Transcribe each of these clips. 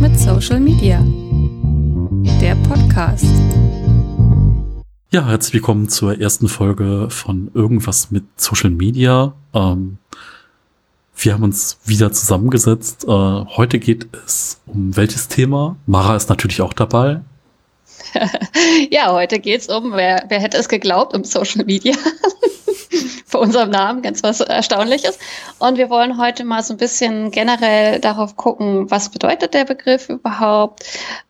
mit Social Media. Der Podcast. Ja, herzlich willkommen zur ersten Folge von Irgendwas mit Social Media. Ähm, wir haben uns wieder zusammengesetzt. Äh, heute geht es um welches Thema? Mara ist natürlich auch dabei. ja, heute geht es um, wer, wer hätte es geglaubt, um Social Media. Vor unserem Namen, ganz was Erstaunliches. Und wir wollen heute mal so ein bisschen generell darauf gucken, was bedeutet der Begriff überhaupt?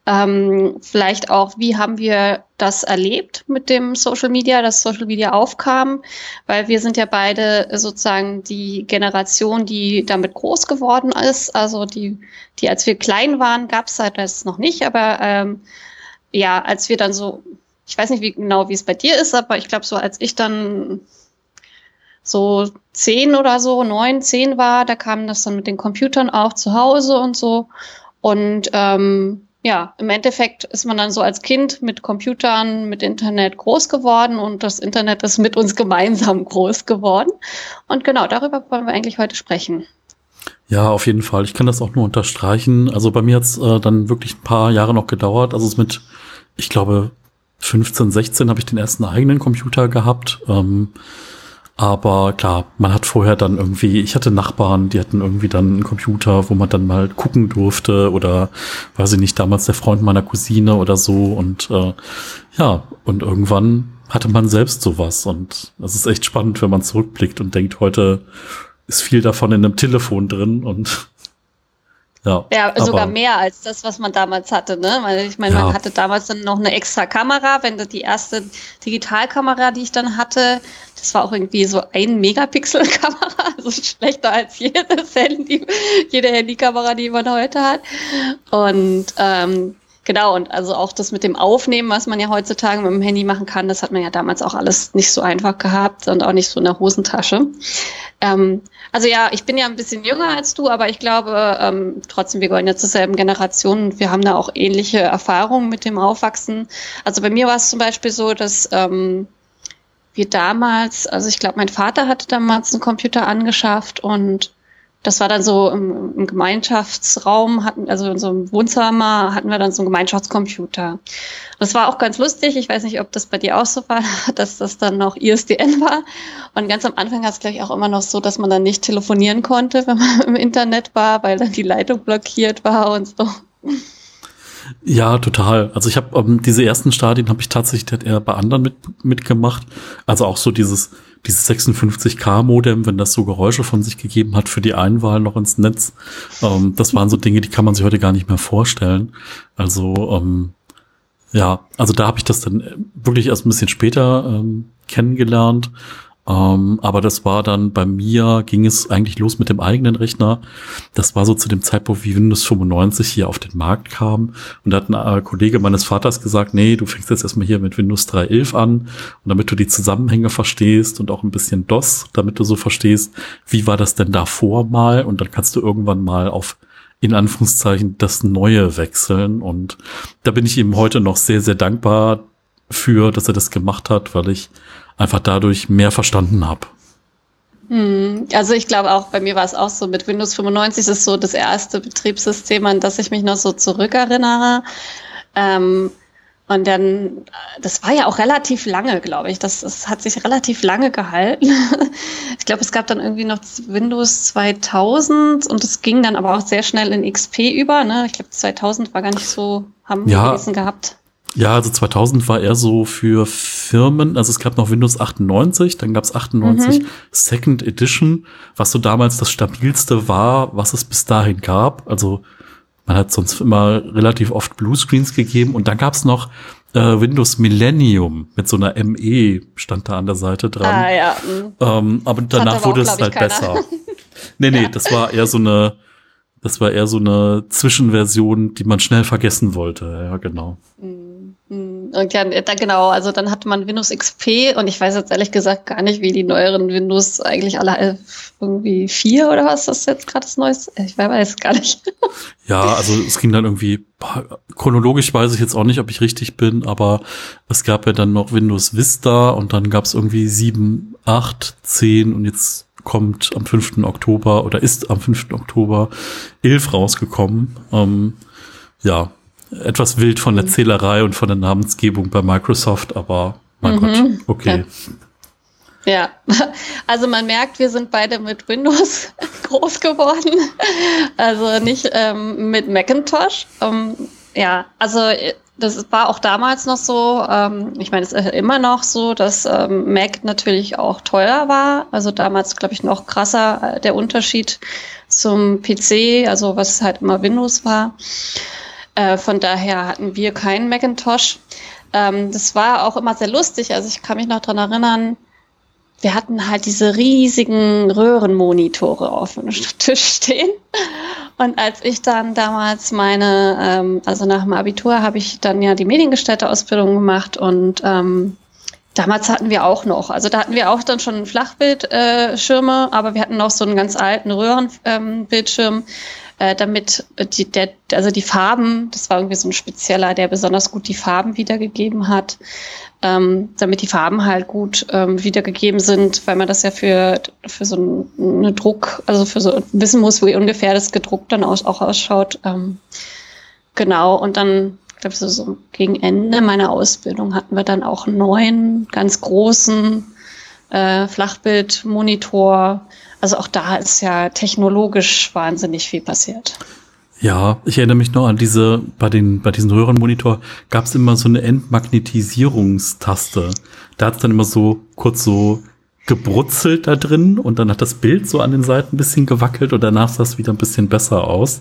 Ähm, vielleicht auch, wie haben wir das erlebt mit dem Social Media, dass Social Media aufkam? Weil wir sind ja beide sozusagen die Generation, die damit groß geworden ist. Also die, die als wir klein waren, gab es halt das noch nicht, aber ähm, ja, als wir dann so, ich weiß nicht wie genau, wie es bei dir ist, aber ich glaube, so als ich dann so zehn oder so, neun, zehn war, da kam das dann mit den Computern auch zu Hause und so. Und ähm, ja, im Endeffekt ist man dann so als Kind mit Computern, mit Internet groß geworden und das Internet ist mit uns gemeinsam groß geworden. Und genau darüber wollen wir eigentlich heute sprechen. Ja, auf jeden Fall. Ich kann das auch nur unterstreichen. Also bei mir hat es äh, dann wirklich ein paar Jahre noch gedauert. Also es mit, ich glaube, 15, 16 habe ich den ersten eigenen Computer gehabt. Ähm, aber klar, man hat vorher dann irgendwie, ich hatte Nachbarn, die hatten irgendwie dann einen Computer, wo man dann mal gucken durfte oder weiß ich nicht, damals der Freund meiner Cousine oder so. Und äh, ja, und irgendwann hatte man selbst sowas. Und das ist echt spannend, wenn man zurückblickt und denkt, heute ist viel davon in einem Telefon drin und ja, ja sogar mehr als das, was man damals hatte, ne? Weil ich meine, ja. man hatte damals dann noch eine extra Kamera, wenn die erste Digitalkamera, die ich dann hatte, das war auch irgendwie so ein Megapixel-Kamera, also schlechter als jedes Handy, jede Handykamera, die man heute hat. Und ähm, Genau, und also auch das mit dem Aufnehmen, was man ja heutzutage mit dem Handy machen kann, das hat man ja damals auch alles nicht so einfach gehabt und auch nicht so in der Hosentasche. Ähm, also ja, ich bin ja ein bisschen jünger als du, aber ich glaube ähm, trotzdem, wir gehören ja zur selben Generation und wir haben da auch ähnliche Erfahrungen mit dem Aufwachsen. Also bei mir war es zum Beispiel so, dass ähm, wir damals, also ich glaube, mein Vater hatte damals einen Computer angeschafft und das war dann so im, im, Gemeinschaftsraum, hatten, also in so einem Wohnzimmer hatten wir dann so einen Gemeinschaftscomputer. Das war auch ganz lustig. Ich weiß nicht, ob das bei dir auch so war, dass das dann noch ISDN war. Und ganz am Anfang war es gleich auch immer noch so, dass man dann nicht telefonieren konnte, wenn man im Internet war, weil dann die Leitung blockiert war und so. Ja, total. Also ich habe ähm, diese ersten Stadien habe ich tatsächlich eher bei anderen mit, mitgemacht. Also auch so dieses dieses 56K-Modem, wenn das so Geräusche von sich gegeben hat für die Einwahl noch ins Netz. Ähm, das waren so Dinge, die kann man sich heute gar nicht mehr vorstellen. Also ähm, ja, also da habe ich das dann wirklich erst ein bisschen später ähm, kennengelernt. Ähm, aber das war dann bei mir, ging es eigentlich los mit dem eigenen Rechner. Das war so zu dem Zeitpunkt, wie Windows 95 hier auf den Markt kam. Und da hat ein äh, Kollege meines Vaters gesagt, nee, du fängst jetzt erstmal hier mit Windows 3.11 an. Und damit du die Zusammenhänge verstehst und auch ein bisschen DOS, damit du so verstehst, wie war das denn davor mal? Und dann kannst du irgendwann mal auf in Anführungszeichen das Neue wechseln. Und da bin ich ihm heute noch sehr, sehr dankbar für, dass er das gemacht hat, weil ich einfach dadurch mehr verstanden habe. Hm, also ich glaube auch, bei mir war es auch so, mit Windows 95 ist so das erste Betriebssystem, an das ich mich noch so zurückerinnere. Ähm, und dann, das war ja auch relativ lange, glaube ich. Das, das hat sich relativ lange gehalten. ich glaube, es gab dann irgendwie noch Windows 2000 und es ging dann aber auch sehr schnell in XP über. Ne? Ich glaube, 2000 war gar nicht so, haben wir ja. gehabt. Ja, also 2000 war eher so für Firmen, also es gab noch Windows 98, dann gab es 98 mhm. Second Edition, was so damals das stabilste war, was es bis dahin gab. Also man hat sonst immer relativ oft Bluescreens gegeben und dann gab es noch äh, Windows Millennium mit so einer ME stand da an der Seite dran. Ah, ja. Mhm. Ähm, aber danach aber wurde auch, es halt keiner. besser. nee, nee, ja. das war eher so eine das war eher so eine Zwischenversion, die man schnell vergessen wollte. Ja, genau. Mm, mm. Und ja, da, genau, also dann hatte man Windows XP und ich weiß jetzt ehrlich gesagt gar nicht, wie die neueren Windows eigentlich alle irgendwie vier oder was ist jetzt gerade das Neueste? Ich weiß gar nicht. Ja, also es ging dann irgendwie, chronologisch weiß ich jetzt auch nicht, ob ich richtig bin, aber es gab ja dann noch Windows Vista und dann gab es irgendwie sieben, acht, zehn und jetzt kommt am 5. Oktober oder ist am 5. Oktober 11 rausgekommen. Ähm, ja, etwas wild von der. Zählerei und von der Namensgebung bei Microsoft, aber mein mhm. Gott, okay. Ja. ja. also man merkt, wir sind beide mit Windows groß geworden, also nicht ähm, mit Macintosh. Ähm, ja, also das war auch damals noch so, ähm, ich meine, es ist immer noch so, dass ähm, Mac natürlich auch teuer war. Also damals, glaube ich, noch krasser äh, der Unterschied zum PC, also was halt immer Windows war. Äh, von daher hatten wir keinen Macintosh. Ähm, das war auch immer sehr lustig. Also ich kann mich noch dran erinnern, wir hatten halt diese riesigen Röhrenmonitore auf dem Tisch stehen. Und als ich dann damals meine, ähm, also nach dem Abitur habe ich dann ja die Mediengestalter-Ausbildung gemacht und ähm, damals hatten wir auch noch, also da hatten wir auch dann schon Flachbildschirme, äh, aber wir hatten noch so einen ganz alten Röhrenbildschirm, ähm, äh, damit die, der, also die Farben, das war irgendwie so ein spezieller, der besonders gut die Farben wiedergegeben hat, ähm, damit die Farben halt gut ähm, wiedergegeben sind, weil man das ja für, für so einen Druck, also für so wissen muss, wie ungefähr das gedruckt dann aus, auch ausschaut. Ähm, genau, und dann, ich glaube, so, so gegen Ende meiner Ausbildung hatten wir dann auch einen neuen, ganz großen äh, Flachbildmonitor, also auch da ist ja technologisch wahnsinnig viel passiert. Ja, ich erinnere mich noch an diese, bei den, bei diesen Röhrenmonitor gab es immer so eine Entmagnetisierungstaste. Da hat es dann immer so kurz so gebrutzelt da drin und dann hat das Bild so an den Seiten ein bisschen gewackelt und danach sah es wieder ein bisschen besser aus.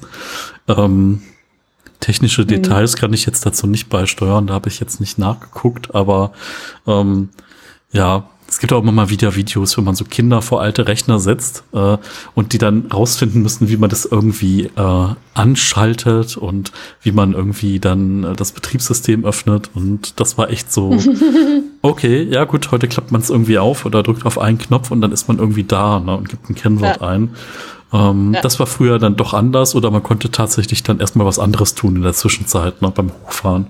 Ähm, technische mhm. Details kann ich jetzt dazu nicht beisteuern, da habe ich jetzt nicht nachgeguckt, aber ähm, ja, es gibt auch immer mal wieder Videos, wo man so Kinder vor alte Rechner setzt äh, und die dann rausfinden müssen, wie man das irgendwie äh, anschaltet und wie man irgendwie dann äh, das Betriebssystem öffnet. Und das war echt so, okay, ja gut, heute klappt man es irgendwie auf oder drückt auf einen Knopf und dann ist man irgendwie da ne, und gibt ein Kennwort ja. ein. Ähm, ja. Das war früher dann doch anders oder man konnte tatsächlich dann erstmal was anderes tun in der Zwischenzeit, ne, beim Hochfahren.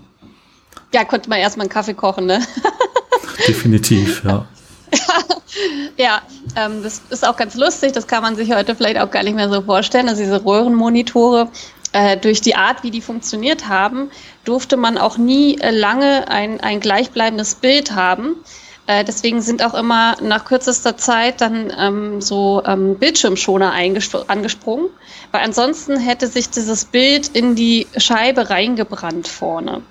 Ja, konnte man erstmal einen Kaffee kochen, ne? Definitiv, ja. ja, ähm, das ist auch ganz lustig. Das kann man sich heute vielleicht auch gar nicht mehr so vorstellen. Also diese Röhrenmonitore, äh, durch die Art, wie die funktioniert haben, durfte man auch nie äh, lange ein, ein gleichbleibendes Bild haben. Äh, deswegen sind auch immer nach kürzester Zeit dann ähm, so ähm, Bildschirmschoner angesprungen, weil ansonsten hätte sich dieses Bild in die Scheibe reingebrannt vorne.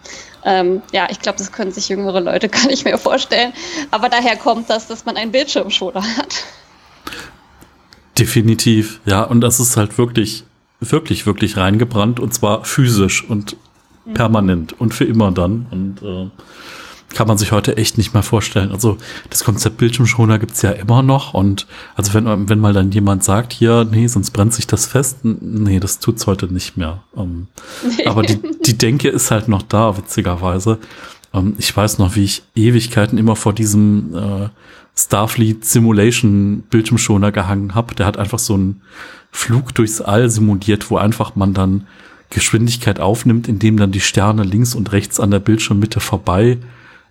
Ähm, ja, ich glaube, das können sich jüngere Leute gar nicht mehr vorstellen. Aber daher kommt das, dass man einen Bildschirmschoner hat. Definitiv, ja. Und das ist halt wirklich, wirklich, wirklich reingebrannt und zwar physisch und mhm. permanent und für immer dann. Und äh, kann man sich heute echt nicht mehr vorstellen. Also das Konzept Bildschirmschoner gibt's ja immer noch und also wenn, wenn mal dann jemand sagt, hier, nee, sonst brennt sich das fest, nee, das tut's heute nicht mehr. Ähm, nee. Aber die, die Denke ist halt noch da, witzigerweise. Ähm, ich weiß noch, wie ich Ewigkeiten immer vor diesem äh, Starfleet Simulation Bildschirmschoner gehangen habe. Der hat einfach so einen Flug durchs All simuliert, wo einfach man dann Geschwindigkeit aufnimmt, indem dann die Sterne links und rechts an der Bildschirmmitte vorbei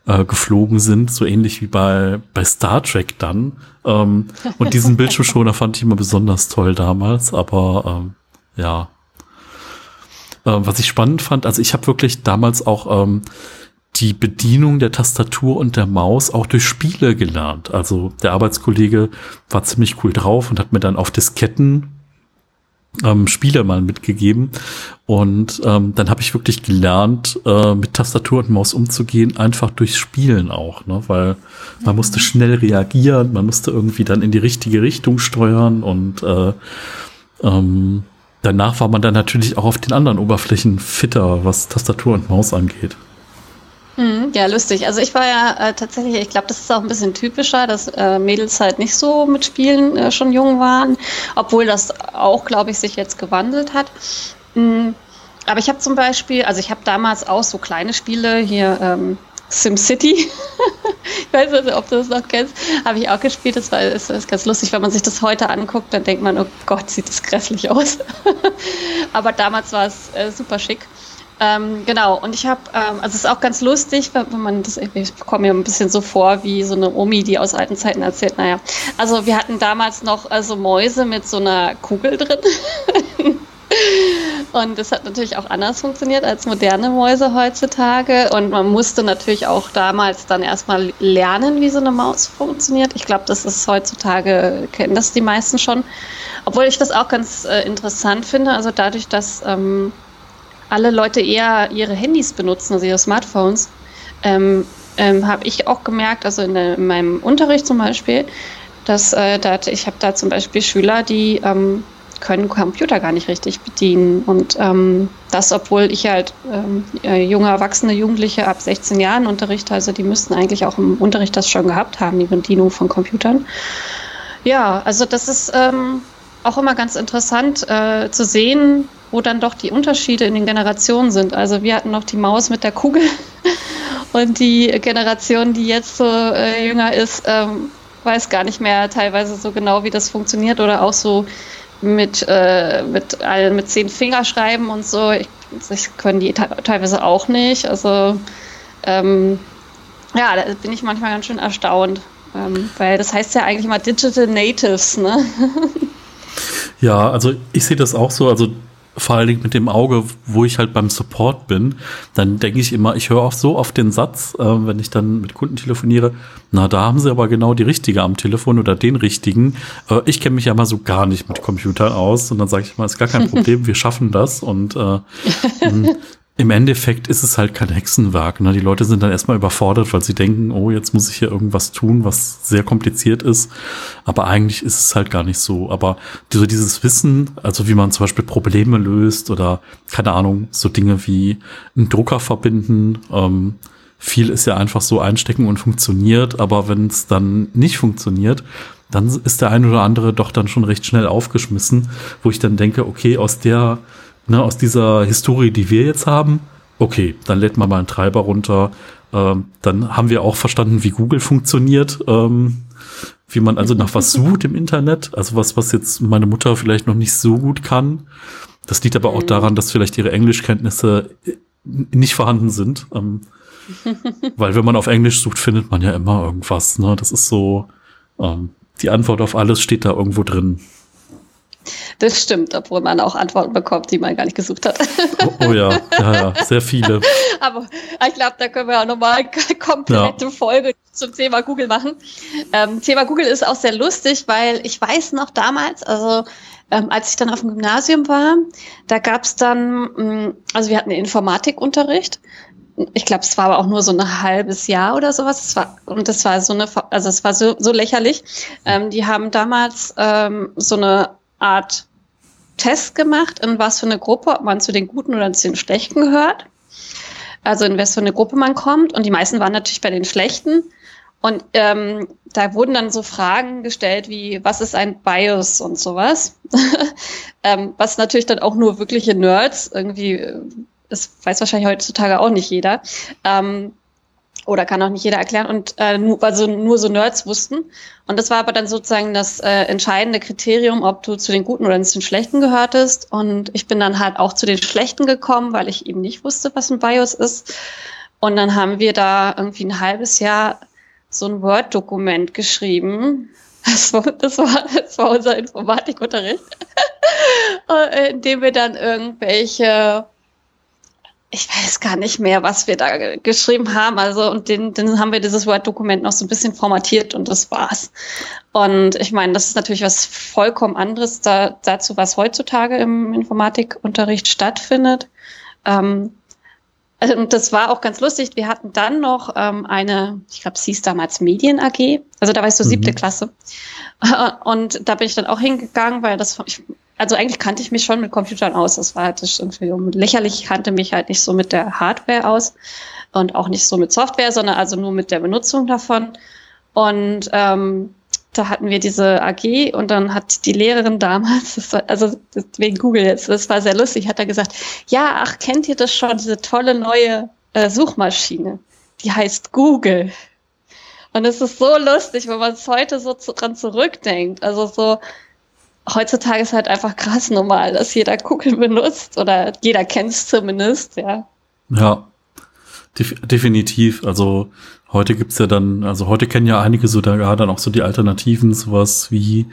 äh, geflogen sind, so ähnlich wie bei, bei Star Trek dann. Ähm, und diesen Bildschirmschoner fand ich immer besonders toll damals, aber ähm, ja. Äh, was ich spannend fand, also ich habe wirklich damals auch ähm, die Bedienung der Tastatur und der Maus auch durch Spiele gelernt. Also der Arbeitskollege war ziemlich cool drauf und hat mir dann auf Disketten ähm, Spiele mal mitgegeben. Und ähm, dann habe ich wirklich gelernt, äh, mit Tastatur und Maus umzugehen, einfach durchs Spielen auch, ne? Weil man musste schnell reagieren, man musste irgendwie dann in die richtige Richtung steuern und äh, ähm, danach war man dann natürlich auch auf den anderen Oberflächen fitter, was Tastatur und Maus angeht. Mhm, ja, lustig. Also ich war ja äh, tatsächlich, ich glaube, das ist auch ein bisschen typischer, dass äh, Mädels halt nicht so mit Spielen äh, schon jung waren, obwohl das auch, glaube ich, sich jetzt gewandelt hat. Mhm. Aber ich habe zum Beispiel, also ich habe damals auch so kleine Spiele hier. Ähm, SimCity, ich weiß nicht, ob du das noch kennst, habe ich auch gespielt. Das war ist, ist ganz lustig, wenn man sich das heute anguckt, dann denkt man, oh Gott, sieht das grässlich aus. Aber damals war es äh, super schick. Ähm, genau, und ich habe, ähm, also es ist auch ganz lustig, wenn, man das, ich komme mir ein bisschen so vor wie so eine Omi, die aus alten Zeiten erzählt. Naja, also wir hatten damals noch also Mäuse mit so einer Kugel drin. Und das hat natürlich auch anders funktioniert als moderne Mäuse heutzutage. Und man musste natürlich auch damals dann erstmal lernen, wie so eine Maus funktioniert. Ich glaube, das ist heutzutage, kennen das die meisten schon. Obwohl ich das auch ganz äh, interessant finde. Also dadurch, dass ähm, alle Leute eher ihre Handys benutzen, also ihre Smartphones, ähm, ähm, habe ich auch gemerkt, also in, der, in, meinem Unterricht zum Beispiel, dass äh, da, ich habe da zum Beispiel Schüler, die ähm, können Computer gar nicht richtig bedienen. Und ähm, das, obwohl ich halt ähm, äh, junge Erwachsene, Jugendliche ab 16 Jahren unterrichte, also die müssten eigentlich auch im Unterricht das schon gehabt haben, die Bedienung von Computern. Ja, also das ist ähm, auch immer ganz interessant äh, zu sehen, wo dann doch die Unterschiede in den Generationen sind. Also wir hatten noch die Maus mit der Kugel und die Generation, die jetzt so äh, jünger ist, ähm, weiß gar nicht mehr teilweise so genau, wie das funktioniert oder auch so mit, äh, mit, äh, mit zehn Fingerschreiben und so. Ich, das können die teilweise auch nicht. Also ähm, ja, da bin ich manchmal ganz schön erstaunt. Ähm, weil das heißt ja eigentlich immer Digital Natives, ne? Ja, also ich sehe das auch so. Also vor allen Dingen mit dem Auge, wo ich halt beim Support bin, dann denke ich immer, ich höre auch so oft den Satz, äh, wenn ich dann mit Kunden telefoniere, na, da haben sie aber genau die richtige am Telefon oder den richtigen. Äh, ich kenne mich ja mal so gar nicht mit Computern aus und dann sage ich mal, ist gar kein Problem, wir schaffen das und äh, im Endeffekt ist es halt kein Hexenwerk. Ne? Die Leute sind dann erstmal überfordert, weil sie denken, oh, jetzt muss ich hier irgendwas tun, was sehr kompliziert ist. Aber eigentlich ist es halt gar nicht so. Aber so dieses Wissen, also wie man zum Beispiel Probleme löst oder keine Ahnung, so Dinge wie einen Drucker verbinden, ähm, viel ist ja einfach so einstecken und funktioniert. Aber wenn es dann nicht funktioniert, dann ist der ein oder andere doch dann schon recht schnell aufgeschmissen, wo ich dann denke, okay, aus der ne, aus dieser Historie, die wir jetzt haben, okay, dann lädt man mal einen Treiber runter. Ähm, dann haben wir auch verstanden, wie Google funktioniert, ähm, wie man also nach was sucht im Internet. Also was, was jetzt meine Mutter vielleicht noch nicht so gut kann. Das liegt aber auch mhm. daran, dass vielleicht ihre Englischkenntnisse nicht vorhanden sind. Ähm, weil wenn man auf Englisch sucht, findet man ja immer irgendwas. Ne? Das ist so, ähm, die Antwort auf alles steht da irgendwo drin. Das stimmt, obwohl man auch Antworten bekommt, die man gar nicht gesucht hat. Oh, oh ja, ja, ja, sehr viele. Aber ich glaube, da können wir auch nochmal eine komplette ja. Folge zum Thema Google machen. Ähm, Thema Google ist auch sehr lustig, weil ich weiß noch damals, also ähm, als ich dann auf dem Gymnasium war, da gab es dann, mh, mm, also wir hatten Informatikunterricht ich glaube, es war aber auch nur so ein halbes Jahr oder sowas. Das war, und das war so eine, also es war so, so lächerlich. Ähm, die haben damals ähm, so eine Art Test gemacht, in was für eine Gruppe, ob man zu den Guten oder zu den Schlechten gehört. Also in was für eine Gruppe man kommt. Und die meisten waren natürlich bei den Schlechten. Und ähm, da wurden dann so Fragen gestellt wie, was ist ein BIOS und sowas. ähm, was natürlich dann auch nur wirkliche Nerds irgendwie, das weiß wahrscheinlich heutzutage auch nicht jeder, ähm, oder kann auch nicht jeder erklären und äh, nur, also nur so Nerds wussten. Und das war aber dann sozusagen das äh, entscheidende Kriterium, ob du zu den Guten oder zu den Schlechten gehörtest. Und ich bin dann halt auch zu den Schlechten gekommen, weil ich eben nicht wusste, was ein BIOS ist. Und dann haben wir da irgendwie ein halbes Jahr so ein Word-Dokument geschrieben. Das war, das war, das war unser Informatikunterricht, äh, in dem wir dann irgendwelche ich weiß gar nicht mehr, was wir da geschrieben haben. Also, und den, den haben wir dieses Word-Dokument noch so ein bisschen formatiert und das war's. Und ich meine, das ist natürlich was vollkommen anderes da, dazu, was heutzutage im Informatikunterricht stattfindet. Ähm, also, und das war auch ganz lustig. Wir hatten dann noch ähm, eine, ich glaube, es hieß damals Medien AG. Also da war ich so siebte mhm. Klasse. Und da bin ich dann auch hingegangen, weil das, ich also eigentlich kannte ich mich schon mit Computern aus. Das war halt das irgendwie lächerlich. Ich kannte mich halt nicht so mit der Hardware aus und auch nicht so mit Software, sondern also nur mit der Benutzung davon. Und ähm, da hatten wir diese AG und dann hat die Lehrerin damals, war, also wegen Google jetzt, das war sehr lustig, hat er gesagt, ja, ach, kennt ihr das schon, diese tolle neue äh, Suchmaschine? Die heißt Google. Und es ist so lustig, wenn man es heute so zu, dran zurückdenkt. Also so, heutzutage ist halt einfach krass normal, dass jeder Google benutzt oder jeder kennt es zumindest, ja. Ja, def definitiv. Also heute gibt's ja dann, also heute kennen ja einige sogar dann auch so die Alternativen, sowas wie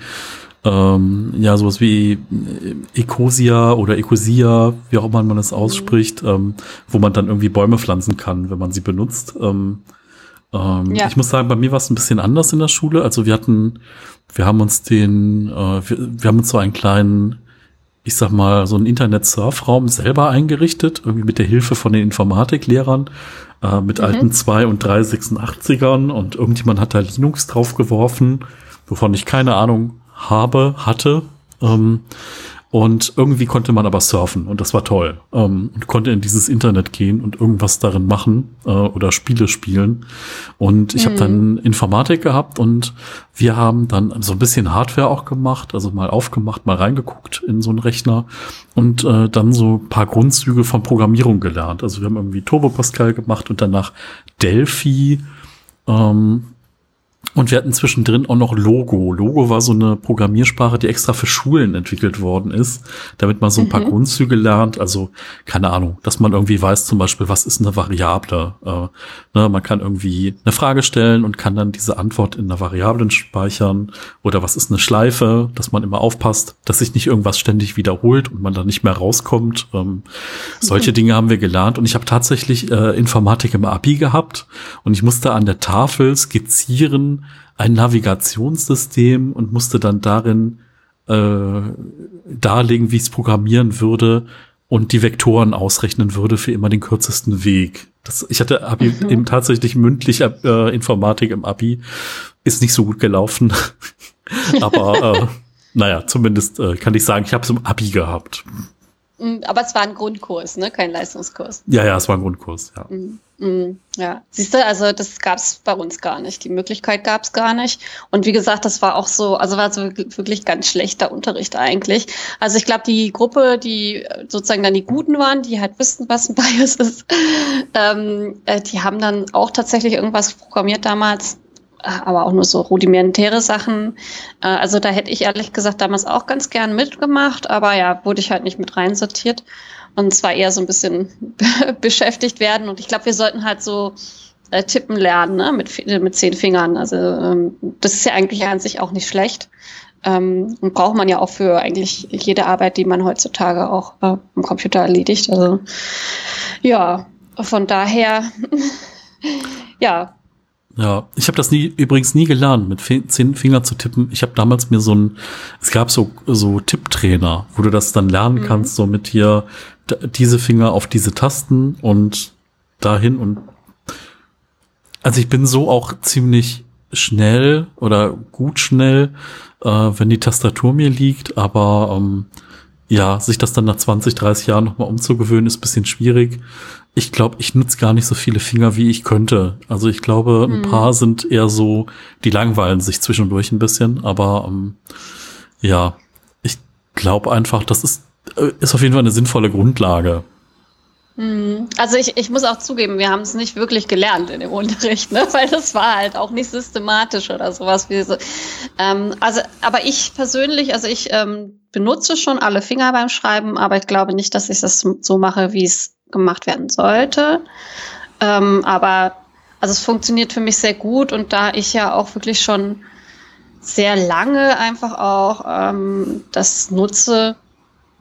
ähm, ja, sowas wie äh, Ecosia oder Ecosia, wie auch immer man es ausspricht, mhm. ähm, wo man dann irgendwie Bäume pflanzen kann, wenn man sie benutzt. Ähm, ähm, ja. Ich muss sagen, bei mir war es ein bisschen anders in der Schule. Also wir hatten, wir haben uns den, äh, wir, wir haben uns so einen kleinen, ich sag mal, so einen Internet-Surfraum selber eingerichtet, irgendwie mit der Hilfe von den Informatiklehrern, äh, mit mhm. alten 2 und 386ern und irgendjemand hat da Linux draufgeworfen, wovon ich keine Ahnung habe, hatte. Ähm, und irgendwie konnte man aber surfen und das war toll. Ähm, und konnte in dieses Internet gehen und irgendwas darin machen äh, oder Spiele spielen. Und ich mhm. habe dann Informatik gehabt und wir haben dann so ein bisschen Hardware auch gemacht, also mal aufgemacht, mal reingeguckt in so einen Rechner und äh, dann so paar Grundzüge von Programmierung gelernt. Also wir haben irgendwie Turbo Pascal gemacht und danach Delphi. Ähm, und wir hatten zwischendrin auch noch Logo. Logo war so eine Programmiersprache, die extra für Schulen entwickelt worden ist, damit man so ein paar mhm. Grundzüge lernt. Also keine Ahnung, dass man irgendwie weiß zum Beispiel, was ist eine Variable. Äh, ne, man kann irgendwie eine Frage stellen und kann dann diese Antwort in einer Variablen speichern. Oder was ist eine Schleife, dass man immer aufpasst, dass sich nicht irgendwas ständig wiederholt und man dann nicht mehr rauskommt. Ähm, solche mhm. Dinge haben wir gelernt. Und ich habe tatsächlich äh, Informatik im Abi gehabt und ich musste an der Tafel skizzieren, ein Navigationssystem und musste dann darin äh, darlegen, wie ich es programmieren würde und die Vektoren ausrechnen würde für immer den kürzesten Weg. Das, ich hatte Abi mhm. eben tatsächlich mündlich äh, Informatik im Abi. Ist nicht so gut gelaufen. Aber äh, naja, zumindest äh, kann ich sagen, ich habe es im Abi gehabt. Mm, aber es war ein Grundkurs, ne? Kein Leistungskurs. Ja, ja, es war ein Grundkurs, ja. Mm, mm, ja, siehst du, also das gab es bei uns gar nicht. Die Möglichkeit gab es gar nicht. Und wie gesagt, das war auch so, also war so wirklich ganz schlechter Unterricht eigentlich. Also ich glaube, die Gruppe, die sozusagen dann die Guten waren, die halt wussten, was ein Bias ist, ähm, äh, die haben dann auch tatsächlich irgendwas programmiert damals aber auch nur so rudimentäre Sachen. Äh, also da hätte ich ehrlich gesagt damals auch ganz gern mitgemacht, aber ja, wurde ich halt nicht mit reinsortiert. Und zwar eher so ein bisschen beschäftigt werden. Und ich glaube, wir sollten halt so äh, tippen lernen, ne? mit, mit zehn Fingern. Also ähm, das ist ja eigentlich an sich auch nicht schlecht. Ähm, und braucht man ja auch für eigentlich jede Arbeit, die man heutzutage auch äh, am Computer erledigt. Also ja, von daher, ja, ja, ich habe das nie übrigens nie gelernt, mit zehn Finger zu tippen. Ich habe damals mir so ein, es gab so so Tipptrainer, wo du das dann lernen mhm. kannst, so mit hier diese Finger auf diese Tasten und dahin und also ich bin so auch ziemlich schnell oder gut schnell, äh, wenn die Tastatur mir liegt, aber ähm, ja, sich das dann nach 20, 30 Jahren nochmal umzugewöhnen, ist bisschen schwierig. Ich glaube, ich nutze gar nicht so viele Finger, wie ich könnte. Also ich glaube, ein hm. paar sind eher so, die langweilen sich zwischendurch ein bisschen, aber ähm, ja, ich glaube einfach, das ist, ist auf jeden Fall eine sinnvolle Grundlage. Hm. Also ich, ich muss auch zugeben, wir haben es nicht wirklich gelernt in dem Unterricht, ne? weil das war halt auch nicht systematisch oder sowas wie so. Ähm, also, aber ich persönlich, also ich ähm, benutze schon alle Finger beim Schreiben, aber ich glaube nicht, dass ich das so mache, wie es gemacht werden sollte. Ähm, aber also es funktioniert für mich sehr gut und da ich ja auch wirklich schon sehr lange einfach auch ähm, das nutze,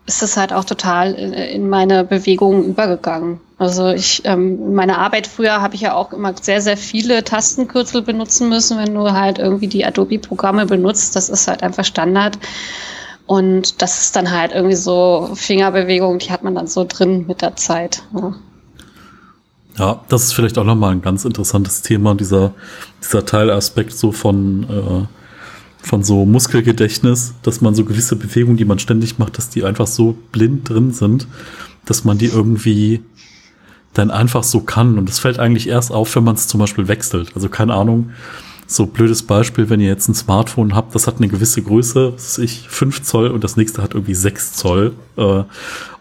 ist es halt auch total in, in meine Bewegungen übergegangen. Also ich, ähm, in meiner Arbeit früher habe ich ja auch immer sehr, sehr viele Tastenkürzel benutzen müssen, wenn du halt irgendwie die Adobe-Programme benutzt. Das ist halt einfach Standard. Und das ist dann halt irgendwie so Fingerbewegung, die hat man dann so drin mit der Zeit. Ja. Ja, das ist vielleicht auch nochmal ein ganz interessantes Thema, dieser, dieser Teilaspekt so von, äh, von so Muskelgedächtnis, dass man so gewisse Bewegungen, die man ständig macht, dass die einfach so blind drin sind, dass man die irgendwie dann einfach so kann. Und das fällt eigentlich erst auf, wenn man es zum Beispiel wechselt. Also keine Ahnung, so blödes Beispiel, wenn ihr jetzt ein Smartphone habt, das hat eine gewisse Größe, was ich, 5 Zoll und das nächste hat irgendwie 6 Zoll. Äh,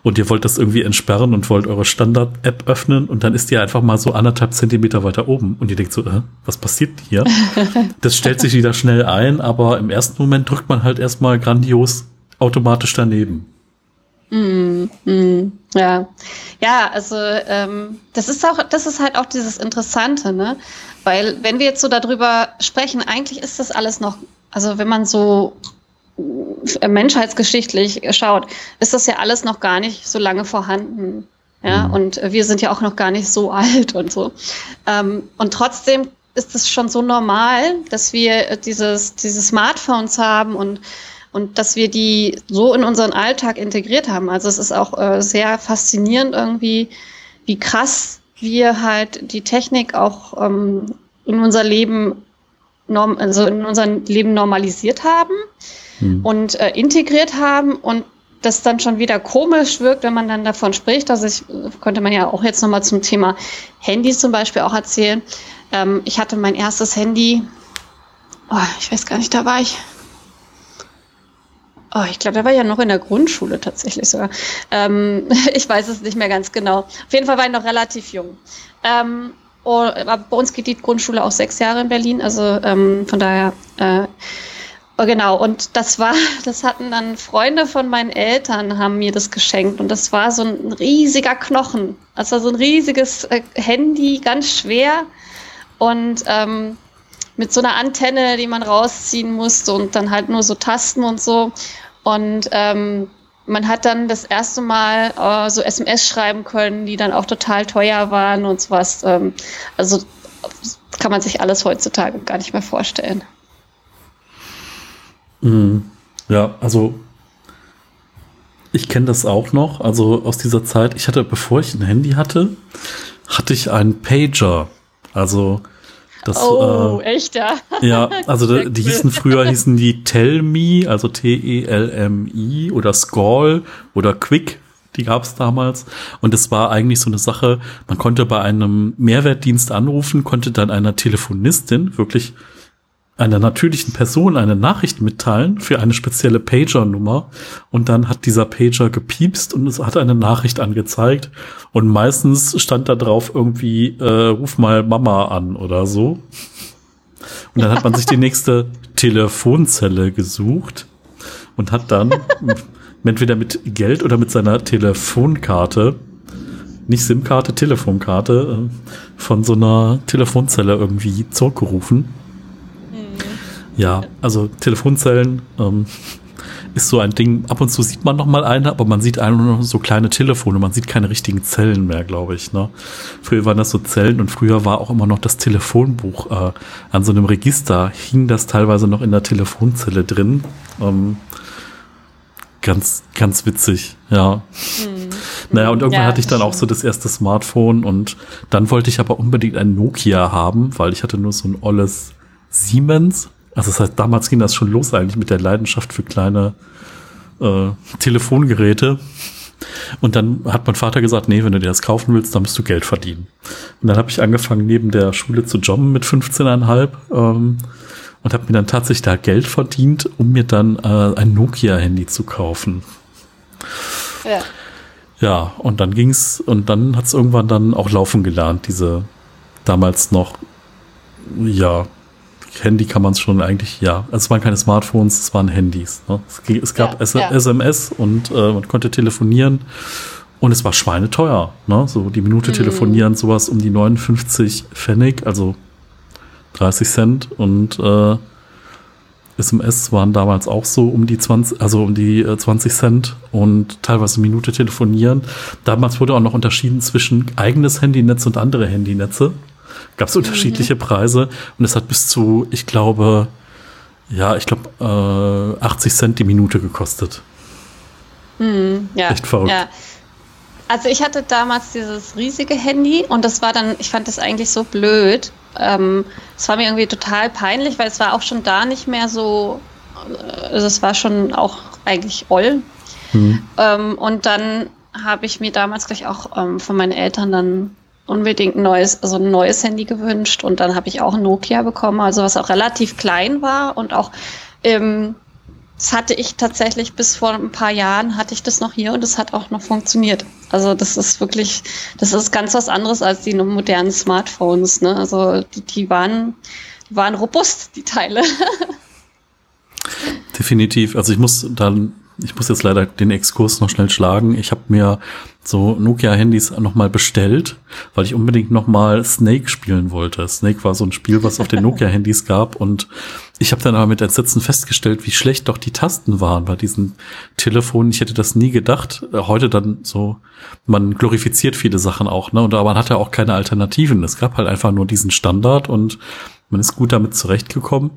und ihr wollt das irgendwie entsperren und wollt eure Standard-App öffnen und dann ist die einfach mal so anderthalb Zentimeter weiter oben und ihr denkt so, äh, was passiert hier? das stellt sich wieder schnell ein, aber im ersten Moment drückt man halt erstmal grandios automatisch daneben. Mm, mm, ja, ja, also ähm, das ist auch, das ist halt auch dieses Interessante, ne? Weil wenn wir jetzt so darüber sprechen, eigentlich ist das alles noch, also wenn man so menschheitsgeschichtlich schaut, ist das ja alles noch gar nicht so lange vorhanden. Ja, mhm. und wir sind ja auch noch gar nicht so alt und so. Ähm, und trotzdem ist es schon so normal, dass wir dieses, diese Smartphones haben und, und dass wir die so in unseren Alltag integriert haben. Also es ist auch äh, sehr faszinierend irgendwie, wie krass wir halt die Technik auch ähm, in unser Leben norm also in unser Leben normalisiert haben hm. und äh, integriert haben und das dann schon wieder komisch wirkt, wenn man dann davon spricht. Also ich könnte man ja auch jetzt nochmal zum Thema Handys zum Beispiel auch erzählen. Ähm, ich hatte mein erstes Handy, oh, ich weiß gar nicht, da war ich. Oh, ich glaube, da war ja noch in der Grundschule tatsächlich sogar. Ähm, ich weiß es nicht mehr ganz genau. Auf jeden Fall war ich noch relativ jung. Ähm, Oh, bei uns geht die Grundschule auch sechs Jahre in Berlin, also ähm, von daher äh, oh, genau. Und das war, das hatten dann Freunde von meinen Eltern haben mir das geschenkt und das war so ein riesiger Knochen, also so ein riesiges äh, Handy, ganz schwer und ähm, mit so einer Antenne, die man rausziehen musste und dann halt nur so Tasten und so und ähm, man hat dann das erste Mal äh, so SMS schreiben können, die dann auch total teuer waren und sowas. Ähm, also kann man sich alles heutzutage gar nicht mehr vorstellen. Mhm. Ja, also ich kenne das auch noch. Also aus dieser Zeit, ich hatte, bevor ich ein Handy hatte, hatte ich einen Pager. Also das, oh, äh, echt, ja. Ja, also die, die hießen früher hießen die Tell Me, also T-E-L-M-I oder Scall oder Quick, die gab es damals. Und es war eigentlich so eine Sache, man konnte bei einem Mehrwertdienst anrufen, konnte dann einer Telefonistin wirklich einer natürlichen Person eine Nachricht mitteilen für eine spezielle Pager-Nummer und dann hat dieser Pager gepiepst und es hat eine Nachricht angezeigt und meistens stand da drauf irgendwie äh, ruf mal Mama an oder so. Und dann hat man sich die nächste Telefonzelle gesucht und hat dann entweder mit Geld oder mit seiner Telefonkarte nicht SIM-Karte, Telefonkarte äh, von so einer Telefonzelle irgendwie zurückgerufen. Ja, also Telefonzellen ähm, ist so ein Ding. Ab und zu sieht man noch mal eine, aber man sieht einfach nur noch so kleine Telefone. Man sieht keine richtigen Zellen mehr, glaube ich. Ne? Früher waren das so Zellen und früher war auch immer noch das Telefonbuch äh, an so einem Register. Hing das teilweise noch in der Telefonzelle drin. Ähm, ganz, ganz witzig, ja. Hm. Naja, und irgendwann ja, hatte ich dann auch so das erste Smartphone und dann wollte ich aber unbedingt ein Nokia haben, weil ich hatte nur so ein olles Siemens also das heißt, damals ging das schon los eigentlich mit der Leidenschaft für kleine äh, Telefongeräte. Und dann hat mein Vater gesagt, nee, wenn du dir das kaufen willst, dann musst du Geld verdienen. Und dann habe ich angefangen, neben der Schule zu jobben mit 15,5 ähm, und habe mir dann tatsächlich da Geld verdient, um mir dann äh, ein Nokia-Handy zu kaufen. Ja. Ja, und dann ging's und dann hat's irgendwann dann auch laufen gelernt, diese damals noch, ja, Handy kann man es schon eigentlich, ja. Also es waren keine Smartphones, es waren Handys. Ne? Es, es, gab ja, ja. SMS und äh, man konnte telefonieren. Und es war schweineteuer. Ne? So die Minute mhm. telefonieren, sowas um die 59 Pfennig, also 30 Cent. Und äh, SMS waren damals auch so um die 20, also um die äh, 20 Cent und teilweise Minute telefonieren. Damals wurde auch noch unterschieden zwischen eigenes Handynetz und andere Handynetze gab es unterschiedliche mhm. Preise und es hat bis zu, ich glaube, ja, ich glaube, äh, 80 Cent die Minute gekostet. Mhm, ja, Echt verrückt. Ja. Also ich hatte damals dieses riesige Handy und das war dann, ich fand das eigentlich so blöd. Ähm, es war mir irgendwie total peinlich, weil es war auch schon da nicht mehr so, äh, also es war schon auch eigentlich oll. Mhm. Ähm, und dann habe ich mir damals gleich auch ähm, von meinen Eltern dann unbedingt ein neues, also ein neues Handy gewünscht und dann habe ich auch ein Nokia bekommen, also was auch relativ klein war und auch ähm, das hatte ich tatsächlich bis vor ein paar Jahren hatte ich das noch hier und es hat auch noch funktioniert. Also das ist wirklich, das ist ganz was anderes als die modernen Smartphones. Ne? Also die, die waren, die waren robust, die Teile. Definitiv. Also ich muss dann ich muss jetzt leider den Exkurs noch schnell schlagen. Ich habe mir so Nokia-Handys nochmal bestellt, weil ich unbedingt nochmal Snake spielen wollte. Snake war so ein Spiel, was auf den Nokia-Handys gab und ich habe dann aber mit Entsetzen festgestellt, wie schlecht doch die Tasten waren bei diesen Telefonen. Ich hätte das nie gedacht. Heute dann so, man glorifiziert viele Sachen auch, ne? Und aber man hatte auch keine Alternativen. Es gab halt einfach nur diesen Standard und man ist gut damit zurechtgekommen.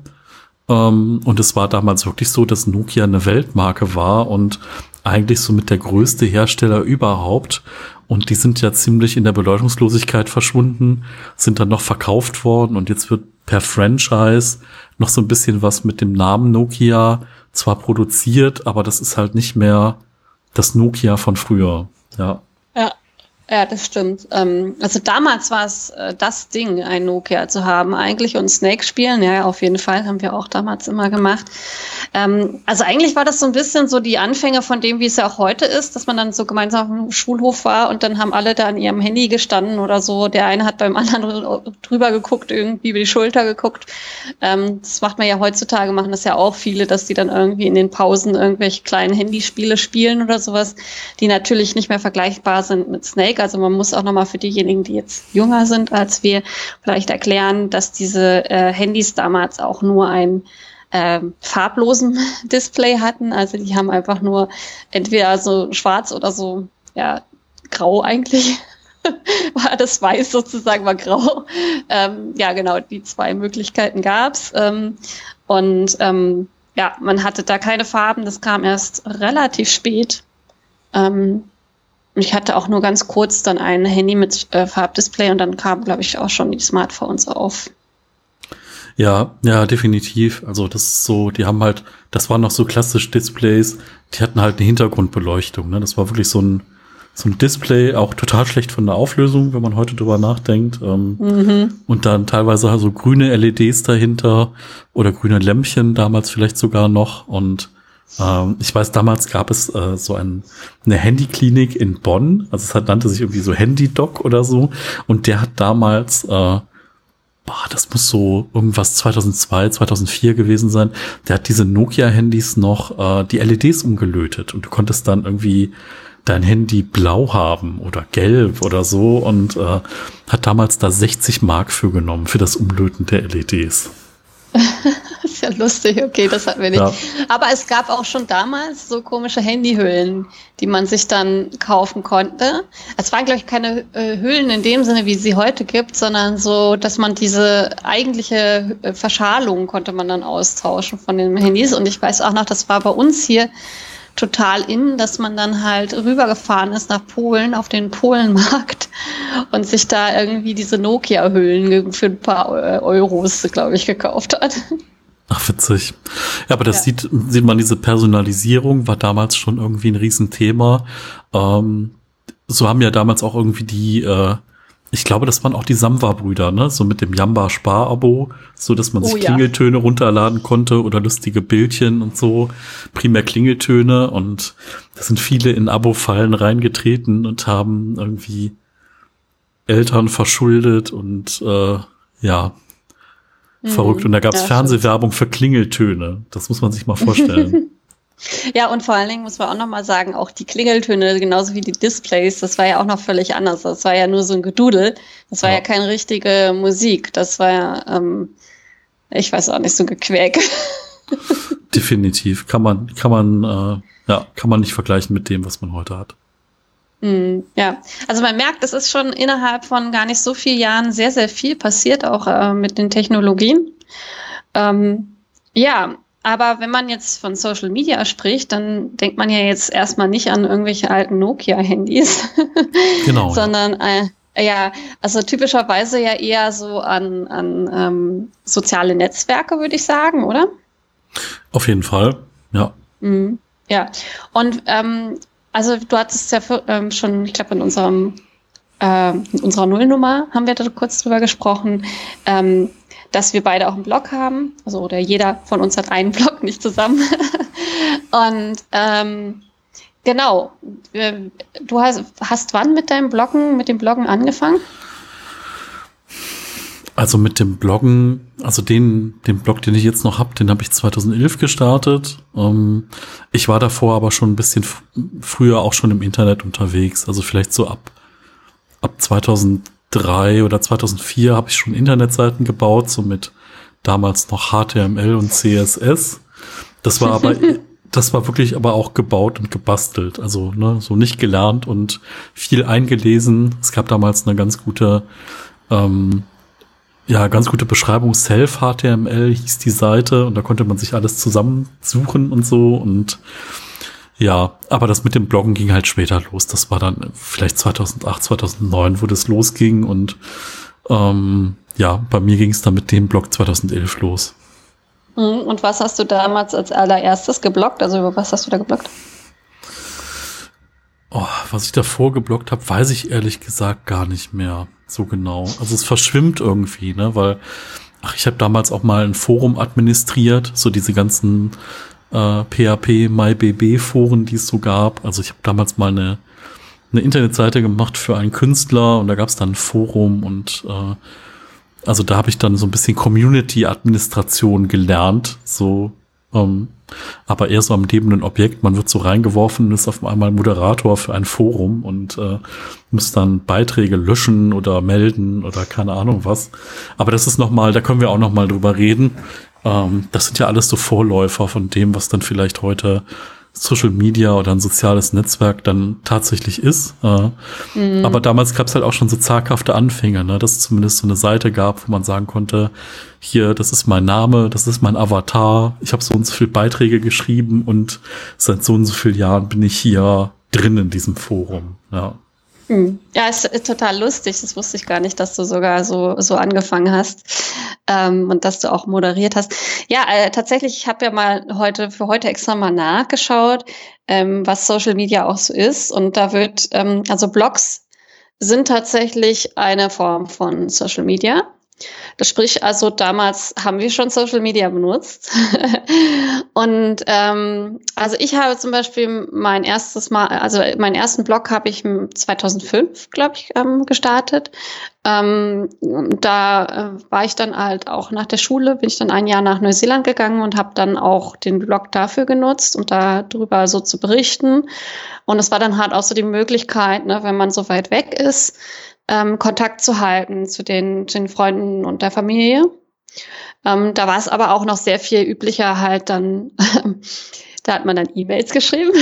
Ähm, und es war damals wirklich so, dass Nokia eine Weltmarke war und eigentlich so mit der größte Hersteller überhaupt. Und die sind ja ziemlich in der Bedeutungslosigkeit verschwunden, sind dann noch verkauft worden und jetzt wird per Franchise noch so ein bisschen was mit dem Namen Nokia zwar produziert, aber das ist halt nicht mehr das Nokia von früher. Ja. Ja. Ja, das stimmt. Ähm, also damals war es äh, das Ding, ein Nokia zu haben eigentlich und Snake spielen. Ja, auf jeden Fall haben wir auch damals immer gemacht. Ähm, also eigentlich war das so ein bisschen so die Anfänge von dem, wie es ja auch heute ist, dass man dann so gemeinsam auf dem Schulhof war und dann haben alle da an ihrem Handy gestanden oder so. Der eine hat beim anderen drüber geguckt, irgendwie über die Schulter geguckt. Ähm, das macht man ja heutzutage, machen das ja auch viele, dass die dann irgendwie in den Pausen irgendwelche kleinen Handyspiele spielen oder sowas, die natürlich nicht mehr vergleichbar sind mit Snake. Weg. Also man muss auch nochmal für diejenigen, die jetzt jünger sind als wir, vielleicht erklären, dass diese äh, Handys damals auch nur ein äh, farblosen Display hatten. Also die haben einfach nur entweder so schwarz oder so, ja, grau eigentlich. war das Weiß sozusagen, war grau. Ähm, ja, genau, die zwei Möglichkeiten gab's. Ähm, und ähm, ja, man hatte da keine Farben, das kam erst relativ spät. Ähm, ich hatte auch nur ganz kurz dann ein Handy mit äh, Farbdisplay und dann kamen, glaube ich, auch schon die Smartphones auf. Ja, ja, definitiv. Also das ist so, die haben halt, das waren noch so klassisch Displays, die hatten halt eine Hintergrundbeleuchtung. Ne? Das war wirklich so ein, so ein Display, auch total schlecht von der Auflösung, wenn man heute drüber nachdenkt. Ähm, mhm. Und dann teilweise so grüne LEDs dahinter oder grüne Lämpchen damals vielleicht sogar noch. Und ähm, ich weiß, damals gab es äh, so ein, eine Handyklinik in Bonn. Also es hat, nannte sich irgendwie so Handydoc oder so. Und der hat damals, äh, boah, das muss so irgendwas 2002, 2004 gewesen sein. Der hat diese Nokia-Handys noch äh, die LEDs umgelötet. Und du konntest dann irgendwie dein Handy blau haben oder gelb oder so. Und äh, hat damals da 60 Mark für genommen, für das Umlöten der LEDs. ist ja lustig, okay, das hatten wir nicht. Ja. Aber es gab auch schon damals so komische Handyhüllen, die man sich dann kaufen konnte. Es waren, glaube ich, keine äh, Hüllen in dem Sinne, wie sie heute gibt, sondern so, dass man diese eigentliche äh, Verschalung konnte man dann austauschen von den Handys. Und ich weiß auch noch, das war bei uns hier total in, dass man dann halt rübergefahren ist nach Polen auf den Polenmarkt und sich da irgendwie diese Nokia-Hüllen für ein paar Euros, glaube ich, gekauft hat. Ach, witzig. Ja, aber das ja. sieht, sieht man, diese Personalisierung war damals schon irgendwie ein Riesenthema. Ähm, so haben ja damals auch irgendwie die, äh, ich glaube, das waren auch die Samwa-Brüder, ne? So mit dem Jamba-Spar-Abo, so dass man oh, sich ja. Klingeltöne runterladen konnte oder lustige Bildchen und so. Primär Klingeltöne und da sind viele in Abo-Fallen reingetreten und haben irgendwie Eltern verschuldet und äh, ja, Verrückt. Und da gab es ja, Fernsehwerbung für Klingeltöne. Das muss man sich mal vorstellen. ja, und vor allen Dingen muss man auch noch mal sagen, auch die Klingeltöne, genauso wie die Displays, das war ja auch noch völlig anders. Das war ja nur so ein Gedudel. Das war ja, ja keine richtige Musik. Das war ja, ähm, ich weiß auch nicht, so ein Gequäk. Definitiv. Kann man, kann man, äh, ja, kann man nicht vergleichen mit dem, was man heute hat. Mm, ja, also man merkt, es ist schon innerhalb von gar nicht so vielen Jahren sehr, sehr viel passiert, auch äh, mit den Technologien. Ähm, ja, aber wenn man jetzt von Social Media spricht, dann denkt man ja jetzt erstmal nicht an irgendwelche alten Nokia-Handys, genau, sondern äh, ja, also typischerweise ja eher so an, an ähm, soziale Netzwerke, würde ich sagen, oder? Auf jeden Fall, ja. Mhm. Ja, und ähm, also du hattest ja ähm, schon, ich glaube, in unserem äh, in unserer Nullnummer haben wir da kurz drüber gesprochen, ähm, dass wir beide auch einen Blog haben. Also oder jeder von uns hat einen Blog, nicht zusammen. Und ähm, genau, du hast, hast wann mit deinem Bloggen, mit dem Bloggen angefangen? Also mit dem Bloggen, also den, den Blog, den ich jetzt noch habe, den habe ich 2011 gestartet. Ähm, ich war davor aber schon ein bisschen früher auch schon im Internet unterwegs. Also vielleicht so ab, ab 2003 oder 2004 habe ich schon Internetseiten gebaut, so mit damals noch HTML und CSS. Das war aber, das war wirklich aber auch gebaut und gebastelt. Also, ne, so nicht gelernt und viel eingelesen. Es gab damals eine ganz gute, ähm, ja, ganz gute Beschreibung. Self-HTML hieß die Seite und da konnte man sich alles zusammensuchen und so und ja, aber das mit dem Bloggen ging halt später los. Das war dann vielleicht 2008, 2009, wo das losging und ähm, ja, bei mir ging es dann mit dem Blog 2011 los. Mhm, und was hast du damals als allererstes geblockt? Also über was hast du da geblockt? Oh, was ich davor geblockt habe, weiß ich ehrlich gesagt gar nicht mehr so genau. Also es verschwimmt irgendwie, ne, weil ach, ich habe damals auch mal ein Forum administriert, so diese ganzen äh, PHP MyBB Foren, die es so gab. Also ich habe damals mal eine eine Internetseite gemacht für einen Künstler und da gab es dann ein Forum und äh, also da habe ich dann so ein bisschen Community-Administration gelernt, so, ähm, aber eher so am lebenden Objekt. Man wird so reingeworfen und ist auf einmal Moderator für ein Forum und äh, muss dann Beiträge löschen oder melden oder keine Ahnung was. Aber das ist nochmal, da können wir auch nochmal drüber reden. Ähm, das sind ja alles so Vorläufer von dem, was dann vielleicht heute Social Media oder ein soziales Netzwerk dann tatsächlich ist. Äh, mhm. Aber damals gab es halt auch schon so zaghafte Anfänge, ne? dass es zumindest so eine Seite gab, wo man sagen konnte, hier, das ist mein Name, das ist mein Avatar, ich habe so und so viele Beiträge geschrieben und seit so und so vielen Jahren bin ich hier drin in diesem Forum. Ja. Ja, ist, ist total lustig. Das wusste ich gar nicht, dass du sogar so, so angefangen hast ähm, und dass du auch moderiert hast. Ja, äh, tatsächlich, ich habe ja mal heute für heute extra mal nachgeschaut, ähm, was Social Media auch so ist. Und da wird, ähm, also Blogs sind tatsächlich eine Form von Social Media. Das sprich, also damals haben wir schon Social Media benutzt. und ähm, also ich habe zum Beispiel mein erstes Mal, also meinen ersten Blog habe ich 2005, glaube ich, ähm, gestartet. Ähm, da äh, war ich dann halt auch nach der Schule, bin ich dann ein Jahr nach Neuseeland gegangen und habe dann auch den Blog dafür genutzt, um darüber so zu berichten. Und es war dann halt auch so die Möglichkeit, ne, wenn man so weit weg ist, ähm, Kontakt zu halten zu den, zu den Freunden und der Familie. Ähm, da war es aber auch noch sehr viel üblicher halt dann, da hat man dann E-Mails geschrieben.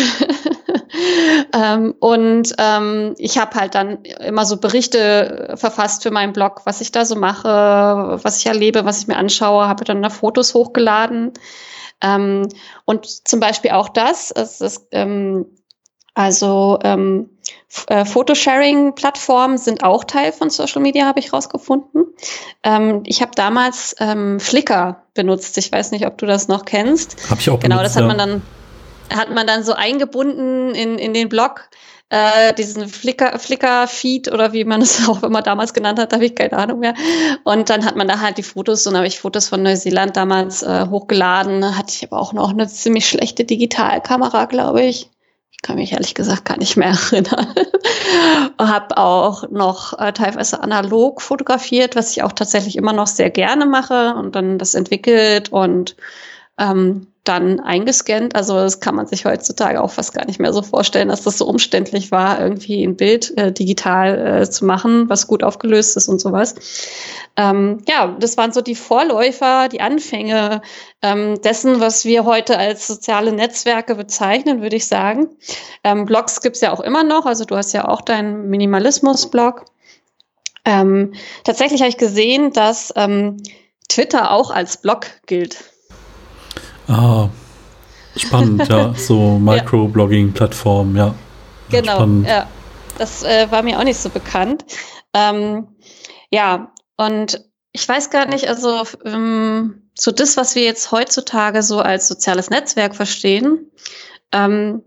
ähm, und ähm, ich habe halt dann immer so Berichte verfasst für meinen Blog, was ich da so mache, was ich erlebe, was ich mir anschaue, habe dann da Fotos hochgeladen. Ähm, und zum Beispiel auch das, es ist, ähm, also ähm, äh, Photosharing-Plattformen sind auch Teil von Social Media, habe ich rausgefunden. Ähm, ich habe damals ähm, Flickr benutzt. Ich weiß nicht, ob du das noch kennst. Habe ich auch Genau, benutzt, das hat man dann hat man dann so eingebunden in, in den Blog, äh, diesen Flickr, Flickr-Feed oder wie man es auch immer damals genannt hat, habe ich keine Ahnung mehr. Und dann hat man da halt die Fotos, und habe ich Fotos von Neuseeland damals äh, hochgeladen. Hatte ich aber auch noch eine ziemlich schlechte Digitalkamera, glaube ich kann mich ehrlich gesagt gar nicht mehr erinnern. habe auch noch äh, teilweise analog fotografiert, was ich auch tatsächlich immer noch sehr gerne mache und dann das entwickelt und ähm, dann eingescannt. Also das kann man sich heutzutage auch fast gar nicht mehr so vorstellen, dass das so umständlich war, irgendwie ein Bild äh, digital äh, zu machen, was gut aufgelöst ist und sowas. Ähm, ja, das waren so die Vorläufer, die Anfänge ähm, dessen, was wir heute als soziale Netzwerke bezeichnen, würde ich sagen. Ähm, Blogs gibt's ja auch immer noch. Also du hast ja auch deinen Minimalismus-Blog. Ähm, tatsächlich habe ich gesehen, dass ähm, Twitter auch als Blog gilt. Ah, spannend, ja. So Microblogging-Plattform, ja. Genau, spannend. ja. Das äh, war mir auch nicht so bekannt. Ähm, ja, und ich weiß gar nicht, also ähm, so das, was wir jetzt heutzutage so als soziales Netzwerk verstehen, ähm,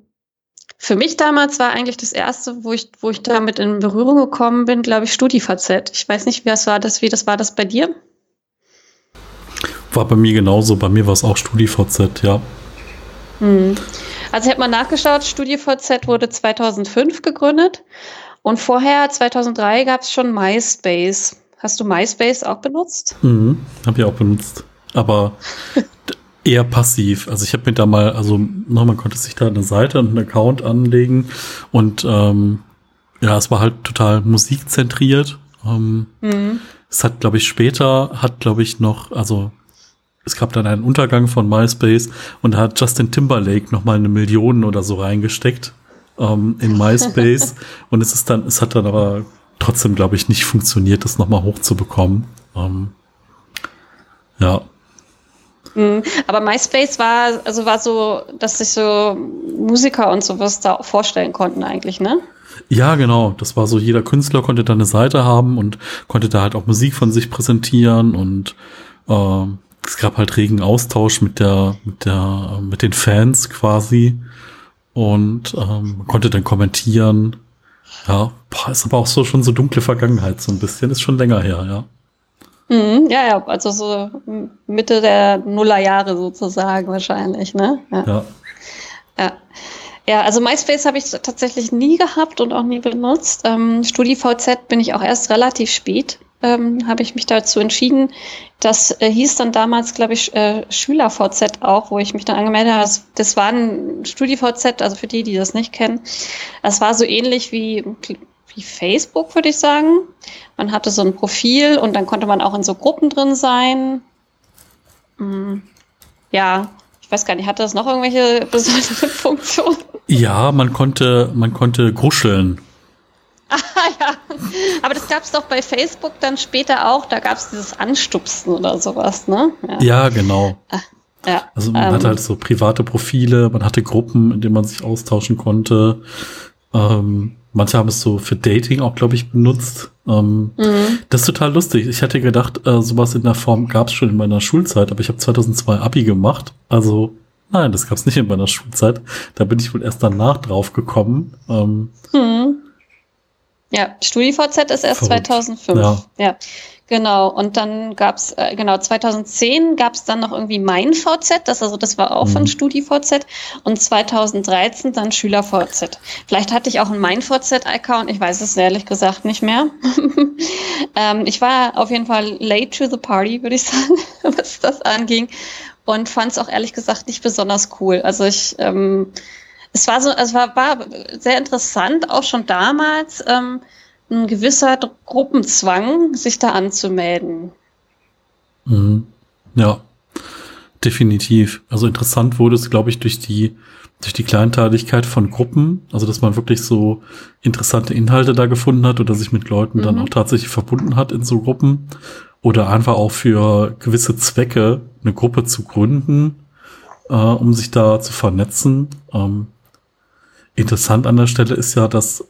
für mich damals war eigentlich das erste, wo ich, wo ich damit in Berührung gekommen bin, glaube ich, StudiVZ. Ich weiß nicht, wie das war, das, wie das war das bei dir? War bei mir genauso. Bei mir war es auch StudiVZ, ja. Hm. Also ich habe mal nachgeschaut, StudiVZ wurde 2005 gegründet und vorher, 2003, gab es schon MySpace. Hast du MySpace auch benutzt? Mhm, habe ich auch benutzt. Aber eher passiv. Also ich habe mir da mal, also noch, man konnte sich da eine Seite und einen Account anlegen und ähm, ja, es war halt total musikzentriert. Ähm, mhm. Es hat, glaube ich, später, hat, glaube ich, noch, also es gab dann einen Untergang von MySpace und da hat Justin Timberlake noch mal eine Million oder so reingesteckt ähm, in MySpace und es ist dann, es hat dann aber trotzdem, glaube ich, nicht funktioniert, das noch mal hochzubekommen. Ähm, ja. Mhm. Aber MySpace war, also war so, dass sich so Musiker und sowas da vorstellen konnten eigentlich, ne? Ja, genau. Das war so, jeder Künstler konnte da eine Seite haben und konnte da halt auch Musik von sich präsentieren und äh, es gab halt regen Austausch mit der, mit der, mit den Fans quasi und ähm, konnte dann kommentieren. Ja, ist aber auch so schon so dunkle Vergangenheit so ein bisschen, ist schon länger her, ja. Mhm, ja, ja, also so Mitte der Nullerjahre sozusagen wahrscheinlich, ne? Ja. ja. ja. Ja, also MySpace habe ich tatsächlich nie gehabt und auch nie benutzt. Ähm, StudiVZ bin ich auch erst relativ spät, ähm, habe ich mich dazu entschieden. Das äh, hieß dann damals, glaube ich, äh, SchülerVZ auch, wo ich mich dann angemeldet habe. Das, das war ein StudiVZ, also für die, die das nicht kennen. Das war so ähnlich wie, wie Facebook, würde ich sagen. Man hatte so ein Profil und dann konnte man auch in so Gruppen drin sein. Mhm. Ja, ich weiß gar nicht, hatte das noch irgendwelche besonderen Funktionen? Ja, man konnte, man konnte gruscheln. Aber das gab es doch bei Facebook dann später auch. Da gab es dieses Anstupsen oder sowas, ne? Ja, ja genau. Ah, ja, also man ähm, hatte halt so private Profile, man hatte Gruppen, in denen man sich austauschen konnte. Ähm, manche haben es so für Dating auch, glaube ich, benutzt. Ähm, mhm. Das ist total lustig. Ich hätte gedacht, äh, sowas in der Form gab es schon in meiner Schulzeit, aber ich habe 2002 Abi gemacht. Also nein, das gab es nicht in meiner Schulzeit. Da bin ich wohl erst danach drauf gekommen. Ähm, mhm. Ja, StudiVZ ist erst Verrückt. 2005. Ja. ja. Genau, und dann gab's äh, genau, 2010 gab's dann noch irgendwie mein VZ, das, also das war auch mhm. von StudiVZ, und 2013 dann SchülerVZ. Vielleicht hatte ich auch einen mein VZ-Account, ich weiß es ehrlich gesagt nicht mehr. ähm, ich war auf jeden Fall late to the party, würde ich sagen, was das anging, und fand es auch ehrlich gesagt nicht besonders cool. Also ich ähm, es war so, es war, war sehr interessant, auch schon damals, ähm, ein gewisser Gruppenzwang, sich da anzumelden. Mhm. Ja, definitiv. Also interessant wurde es, glaube ich, durch die, durch die Kleinteiligkeit von Gruppen, also dass man wirklich so interessante Inhalte da gefunden hat oder sich mit Leuten mhm. dann auch tatsächlich verbunden hat in so Gruppen oder einfach auch für gewisse Zwecke eine Gruppe zu gründen, äh, um sich da zu vernetzen. Ähm, Interessant an der Stelle ist ja, dass,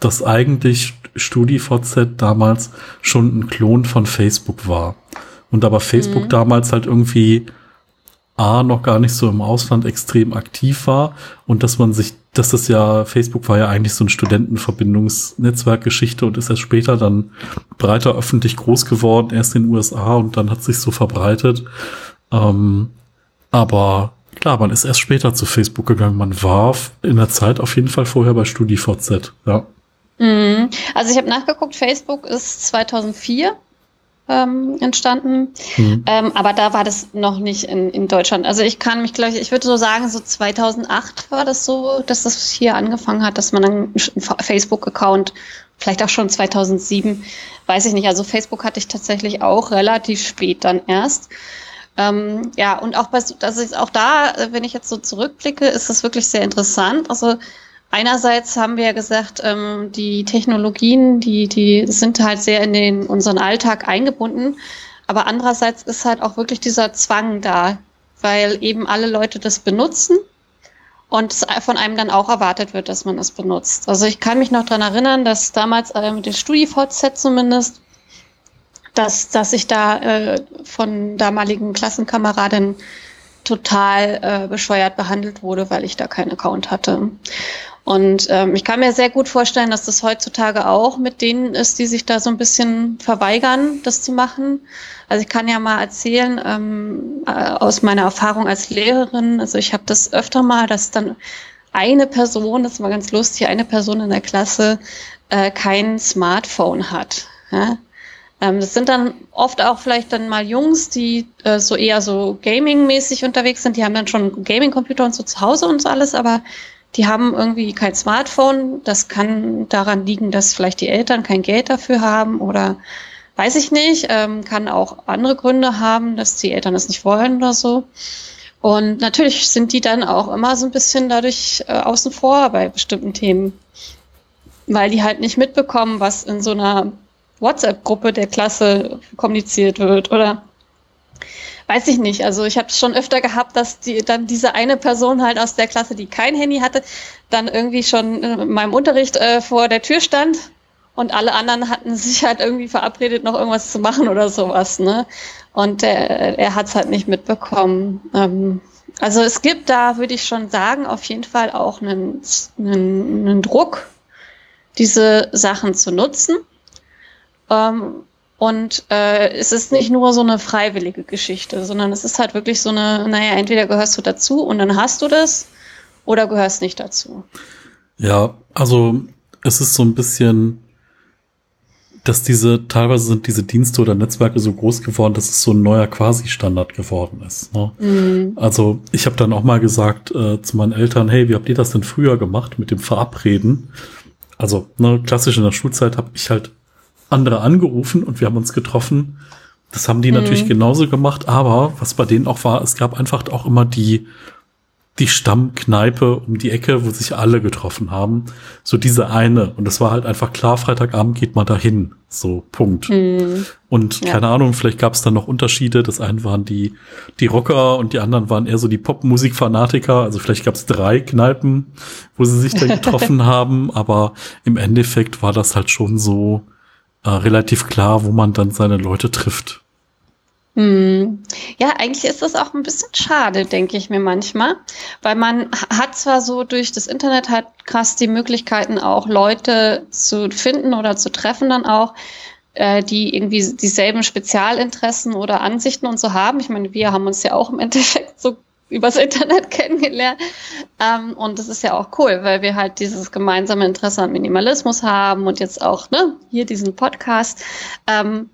dass eigentlich StudiVZ damals schon ein Klon von Facebook war. Und aber Facebook mhm. damals halt irgendwie A, noch gar nicht so im Ausland extrem aktiv war und dass man sich, dass das ja, Facebook war ja eigentlich so ein Studentenverbindungsnetzwerkgeschichte und ist erst später dann breiter öffentlich groß geworden, erst in den USA und dann hat sich so verbreitet. Ähm, aber Klar, man ist erst später zu Facebook gegangen. Man war in der Zeit auf jeden Fall vorher bei StudiVZ, ja. Mhm. Also ich habe nachgeguckt, Facebook ist 2004 ähm, entstanden, mhm. ähm, aber da war das noch nicht in, in Deutschland. Also ich kann mich gleich, ich würde so sagen, so 2008 war das so, dass das hier angefangen hat, dass man einen Facebook-Account, vielleicht auch schon 2007, weiß ich nicht. Also Facebook hatte ich tatsächlich auch relativ spät dann erst. Ähm, ja, und auch bei, ist auch da, äh, wenn ich jetzt so zurückblicke, ist das wirklich sehr interessant. Also einerseits haben wir ja gesagt, ähm, die Technologien, die, die sind halt sehr in den, unseren Alltag eingebunden. Aber andererseits ist halt auch wirklich dieser Zwang da, weil eben alle Leute das benutzen und von einem dann auch erwartet wird, dass man es benutzt. Also ich kann mich noch dran erinnern, dass damals äh, mit dem StudiVZ zumindest dass, dass ich da äh, von damaligen Klassenkameraden total äh, bescheuert behandelt wurde, weil ich da keinen Account hatte. Und ähm, ich kann mir sehr gut vorstellen, dass das heutzutage auch mit denen ist, die sich da so ein bisschen verweigern, das zu machen. Also ich kann ja mal erzählen ähm, äh, aus meiner Erfahrung als Lehrerin. Also ich habe das öfter mal, dass dann eine Person, das war ganz lustig, eine Person in der Klasse äh, kein Smartphone hat. Ja? Ähm, das sind dann oft auch vielleicht dann mal Jungs, die äh, so eher so Gaming-mäßig unterwegs sind. Die haben dann schon Gaming-Computer und so zu Hause und so alles, aber die haben irgendwie kein Smartphone. Das kann daran liegen, dass vielleicht die Eltern kein Geld dafür haben oder weiß ich nicht, ähm, kann auch andere Gründe haben, dass die Eltern das nicht wollen oder so. Und natürlich sind die dann auch immer so ein bisschen dadurch äh, außen vor bei bestimmten Themen, weil die halt nicht mitbekommen, was in so einer WhatsApp-Gruppe der Klasse kommuniziert wird oder weiß ich nicht. Also ich habe es schon öfter gehabt, dass die dann diese eine Person halt aus der Klasse, die kein Handy hatte, dann irgendwie schon in meinem Unterricht äh, vor der Tür stand und alle anderen hatten sich halt irgendwie verabredet, noch irgendwas zu machen oder sowas. Ne? Und er, er hat es halt nicht mitbekommen. Ähm, also es gibt da, würde ich schon sagen, auf jeden Fall auch einen, einen, einen Druck, diese Sachen zu nutzen. Ähm, und äh, es ist nicht nur so eine freiwillige Geschichte, sondern es ist halt wirklich so eine, naja, entweder gehörst du dazu und dann hast du das oder gehörst nicht dazu. Ja, also es ist so ein bisschen dass diese, teilweise sind diese Dienste oder Netzwerke so groß geworden, dass es so ein neuer Quasi-Standard geworden ist. Ne? Mhm. Also ich habe dann auch mal gesagt äh, zu meinen Eltern, hey, wie habt ihr das denn früher gemacht mit dem Verabreden? Also ne, klassisch in der Schulzeit habe ich halt andere angerufen und wir haben uns getroffen. Das haben die mhm. natürlich genauso gemacht, aber was bei denen auch war, es gab einfach auch immer die die Stammkneipe um die Ecke, wo sich alle getroffen haben. So diese eine. Und das war halt einfach klar, Freitagabend geht man dahin. So, Punkt. Mhm. Und ja. keine Ahnung, vielleicht gab es dann noch Unterschiede. Das eine waren die, die Rocker und die anderen waren eher so die Popmusikfanatiker. Also vielleicht gab es drei Kneipen, wo sie sich dann getroffen haben. Aber im Endeffekt war das halt schon so äh, relativ klar, wo man dann seine Leute trifft. Hm. Ja, eigentlich ist das auch ein bisschen schade, denke ich mir manchmal, weil man hat zwar so durch das Internet halt krass die Möglichkeiten auch Leute zu finden oder zu treffen dann auch, äh, die irgendwie dieselben Spezialinteressen oder Ansichten und so haben. Ich meine, wir haben uns ja auch im Endeffekt so übers Internet kennengelernt. Ähm, und das ist ja auch cool, weil wir halt dieses gemeinsame Interesse an Minimalismus haben und jetzt auch ne, hier diesen Podcast. Ähm,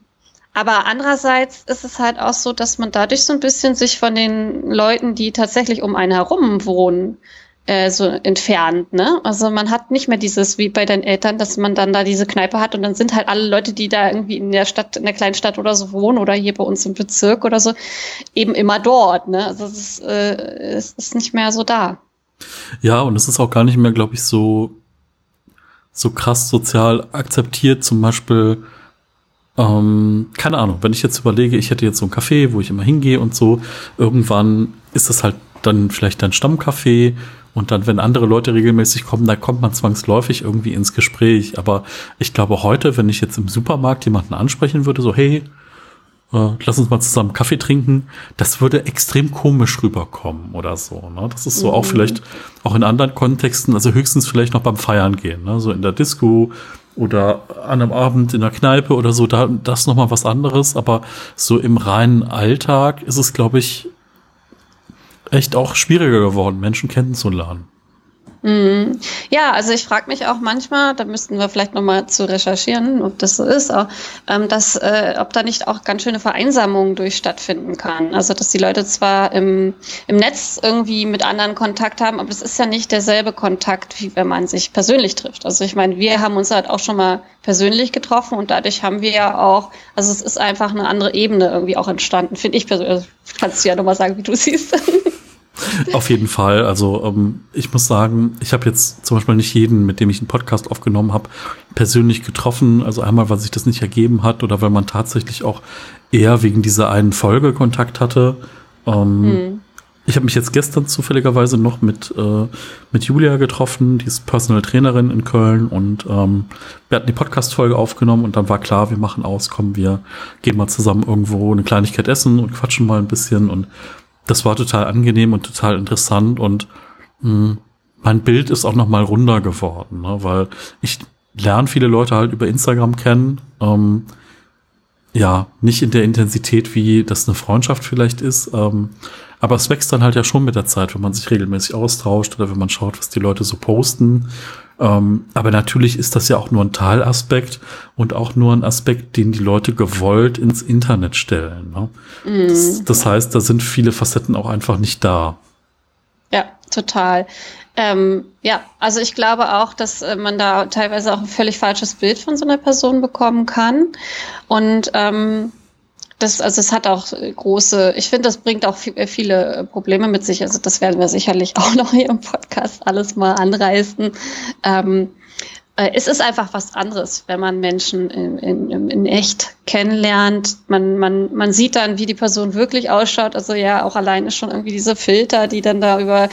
aber andererseits ist es halt auch so, dass man dadurch so ein bisschen sich von den Leuten, die tatsächlich um einen herum wohnen, äh, so entfernt, ne? Also man hat nicht mehr dieses wie bei deinen Eltern, dass man dann da diese Kneipe hat und dann sind halt alle Leute, die da irgendwie in der Stadt, in der kleinen Stadt oder so wohnen oder hier bei uns im Bezirk oder so, eben immer dort, ne? Also es ist, äh, ist nicht mehr so da. Ja, und es ist auch gar nicht mehr, glaube ich, so so krass sozial akzeptiert, zum Beispiel ähm, keine Ahnung, wenn ich jetzt überlege, ich hätte jetzt so ein Café, wo ich immer hingehe und so, irgendwann ist das halt dann vielleicht ein Stammcafé und dann, wenn andere Leute regelmäßig kommen, da kommt man zwangsläufig irgendwie ins Gespräch. Aber ich glaube heute, wenn ich jetzt im Supermarkt jemanden ansprechen würde, so, hey, äh, lass uns mal zusammen Kaffee trinken, das würde extrem komisch rüberkommen oder so. Ne? Das ist so mhm. auch vielleicht auch in anderen Kontexten, also höchstens vielleicht noch beim Feiern gehen, ne? so in der Disco oder an einem Abend in der Kneipe oder so, da das noch mal was anderes, aber so im reinen Alltag ist es glaube ich echt auch schwieriger geworden, Menschen kennenzulernen. Mhm. Ja, also ich frage mich auch manchmal, da müssten wir vielleicht nochmal zu recherchieren, ob das so ist, auch, ähm, dass, äh, ob da nicht auch ganz schöne Vereinsamungen durch stattfinden kann. Also dass die Leute zwar im, im Netz irgendwie mit anderen Kontakt haben, aber das ist ja nicht derselbe Kontakt, wie wenn man sich persönlich trifft. Also ich meine, wir haben uns halt auch schon mal persönlich getroffen und dadurch haben wir ja auch, also es ist einfach eine andere Ebene irgendwie auch entstanden, finde ich persönlich. Also kannst du ja nochmal sagen, wie du siehst. Auf jeden Fall. Also ähm, ich muss sagen, ich habe jetzt zum Beispiel nicht jeden, mit dem ich einen Podcast aufgenommen habe, persönlich getroffen. Also einmal, weil sich das nicht ergeben hat oder weil man tatsächlich auch eher wegen dieser einen Folge Kontakt hatte. Ähm, hm. Ich habe mich jetzt gestern zufälligerweise noch mit, äh, mit Julia getroffen, die ist Personal Trainerin in Köln und ähm, wir hatten die Podcast-Folge aufgenommen und dann war klar, wir machen aus, kommen, wir gehen mal zusammen irgendwo eine Kleinigkeit essen und quatschen mal ein bisschen und das war total angenehm und total interessant und mh, hm, mein Bild ist auch noch mal runder geworden, ne? weil ich lerne viele Leute halt über Instagram kennen. Ähm, ja, nicht in der Intensität, wie das eine Freundschaft vielleicht ist, ähm, aber es wächst dann halt ja schon mit der Zeit, wenn man sich regelmäßig austauscht oder wenn man schaut, was die Leute so posten. Ähm, aber natürlich ist das ja auch nur ein Teilaspekt und auch nur ein Aspekt, den die Leute gewollt ins Internet stellen. Ne? Mm. Das, das heißt, da sind viele Facetten auch einfach nicht da. Ja, total. Ähm, ja, also ich glaube auch, dass äh, man da teilweise auch ein völlig falsches Bild von so einer Person bekommen kann. Und ähm, das, also es hat auch große, ich finde, das bringt auch äh, viele Probleme mit sich. Also das werden wir sicherlich auch noch hier im Podcast alles mal anreißen. Ähm, äh, es ist einfach was anderes, wenn man Menschen in, in, in echt kennenlernt. Man, man, man sieht dann, wie die Person wirklich ausschaut. Also ja, auch alleine schon irgendwie diese Filter, die dann da über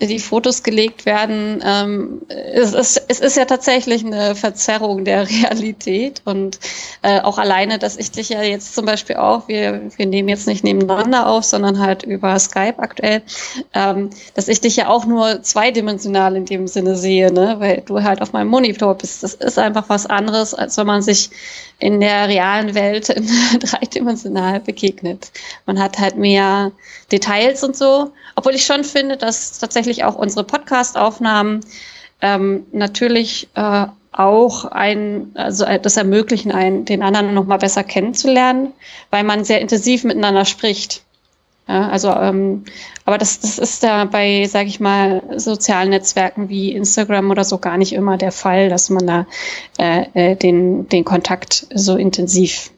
die Fotos gelegt werden. Ähm, es, ist, es ist ja tatsächlich eine Verzerrung der Realität und äh, auch alleine, dass ich dich ja jetzt zum Beispiel auch, wir, wir nehmen jetzt nicht nebeneinander auf, sondern halt über Skype aktuell, ähm, dass ich dich ja auch nur zweidimensional in dem Sinne sehe, ne? weil du halt auf meinem Monitor bist. Das ist einfach was anderes, als wenn man sich in der realen Welt dreidimensional begegnet. Man hat halt mehr Details und so, obwohl ich schon finde, dass tatsächlich auch unsere Podcast-Aufnahmen ähm, natürlich äh, auch ein, also äh, das ermöglichen, einen, den anderen noch mal besser kennenzulernen, weil man sehr intensiv miteinander spricht. Ja, also, ähm, aber das, das ist da bei, sage ich mal, sozialen Netzwerken wie Instagram oder so gar nicht immer der Fall, dass man da äh, äh, den, den Kontakt so intensiv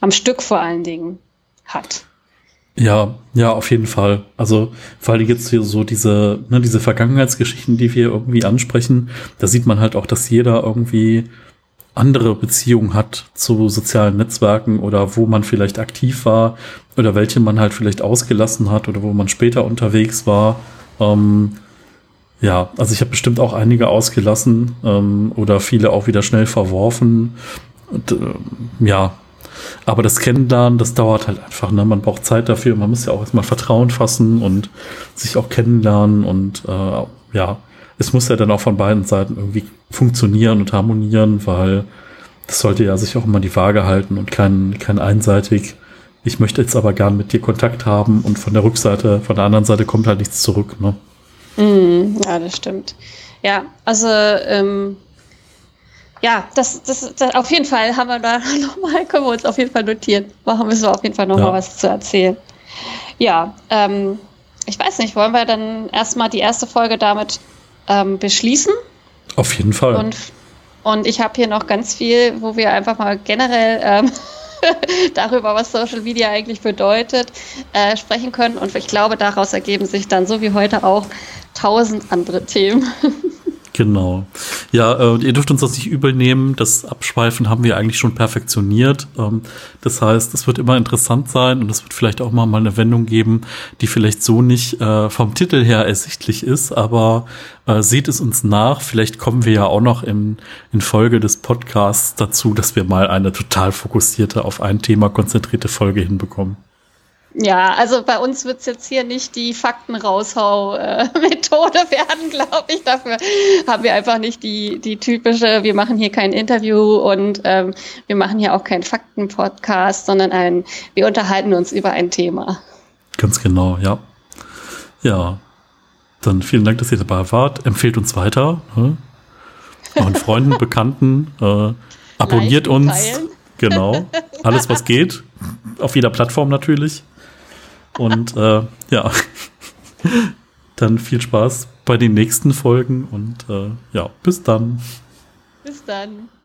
am Stück vor allen Dingen hat. Ja, ja, auf jeden Fall. Also vor allem jetzt hier so diese, ne, diese Vergangenheitsgeschichten, die wir irgendwie ansprechen, da sieht man halt auch, dass jeder irgendwie andere Beziehungen hat zu sozialen Netzwerken oder wo man vielleicht aktiv war oder welche man halt vielleicht ausgelassen hat oder wo man später unterwegs war. Ähm, ja, also ich habe bestimmt auch einige ausgelassen ähm, oder viele auch wieder schnell verworfen. Und, äh, ja, aber das Kennenlernen, das dauert halt einfach. Ne? Man braucht Zeit dafür. Man muss ja auch erstmal Vertrauen fassen und sich auch kennenlernen und äh, ja, es muss ja dann auch von beiden Seiten irgendwie funktionieren und harmonieren, weil das sollte ja sich auch immer die Waage halten und kein, kein einseitig, ich möchte jetzt aber gern mit dir Kontakt haben und von der Rückseite, von der anderen Seite kommt halt nichts zurück. Ne? Mm, ja, das stimmt. Ja, also ähm, ja, das, das, das, auf jeden Fall haben wir da nochmal, können wir uns auf jeden Fall notieren. Machen müssen wir auf jeden Fall nochmal ja. was zu erzählen. Ja, ähm, ich weiß nicht, wollen wir dann erstmal die erste Folge damit ähm, beschließen. Auf jeden Fall. Und, und ich habe hier noch ganz viel, wo wir einfach mal generell ähm, darüber, was Social Media eigentlich bedeutet, äh, sprechen können. Und ich glaube, daraus ergeben sich dann, so wie heute auch, tausend andere Themen. Genau. Ja, äh, ihr dürft uns das nicht übel nehmen. Das Abschweifen haben wir eigentlich schon perfektioniert. Ähm, das heißt, es wird immer interessant sein und es wird vielleicht auch mal, mal eine Wendung geben, die vielleicht so nicht äh, vom Titel her ersichtlich ist, aber äh, seht es uns nach. Vielleicht kommen wir ja auch noch in, in Folge des Podcasts dazu, dass wir mal eine total fokussierte, auf ein Thema konzentrierte Folge hinbekommen. Ja, also bei uns wird es jetzt hier nicht die Faktenraushau-Methode werden, glaube ich. Dafür haben wir einfach nicht die, die typische, wir machen hier kein Interview und ähm, wir machen hier auch keinen Fakten-Podcast, sondern ein, wir unterhalten uns über ein Thema. Ganz genau, ja. Ja, dann vielen Dank, dass ihr dabei wart. Empfehlt uns weiter. Ne? Euren Freunden, Bekannten. Äh, abonniert Liken, uns. Teilen. Genau. Alles, was geht. Auf jeder Plattform natürlich. Und äh, ja, dann viel Spaß bei den nächsten Folgen und äh, ja, bis dann. Bis dann.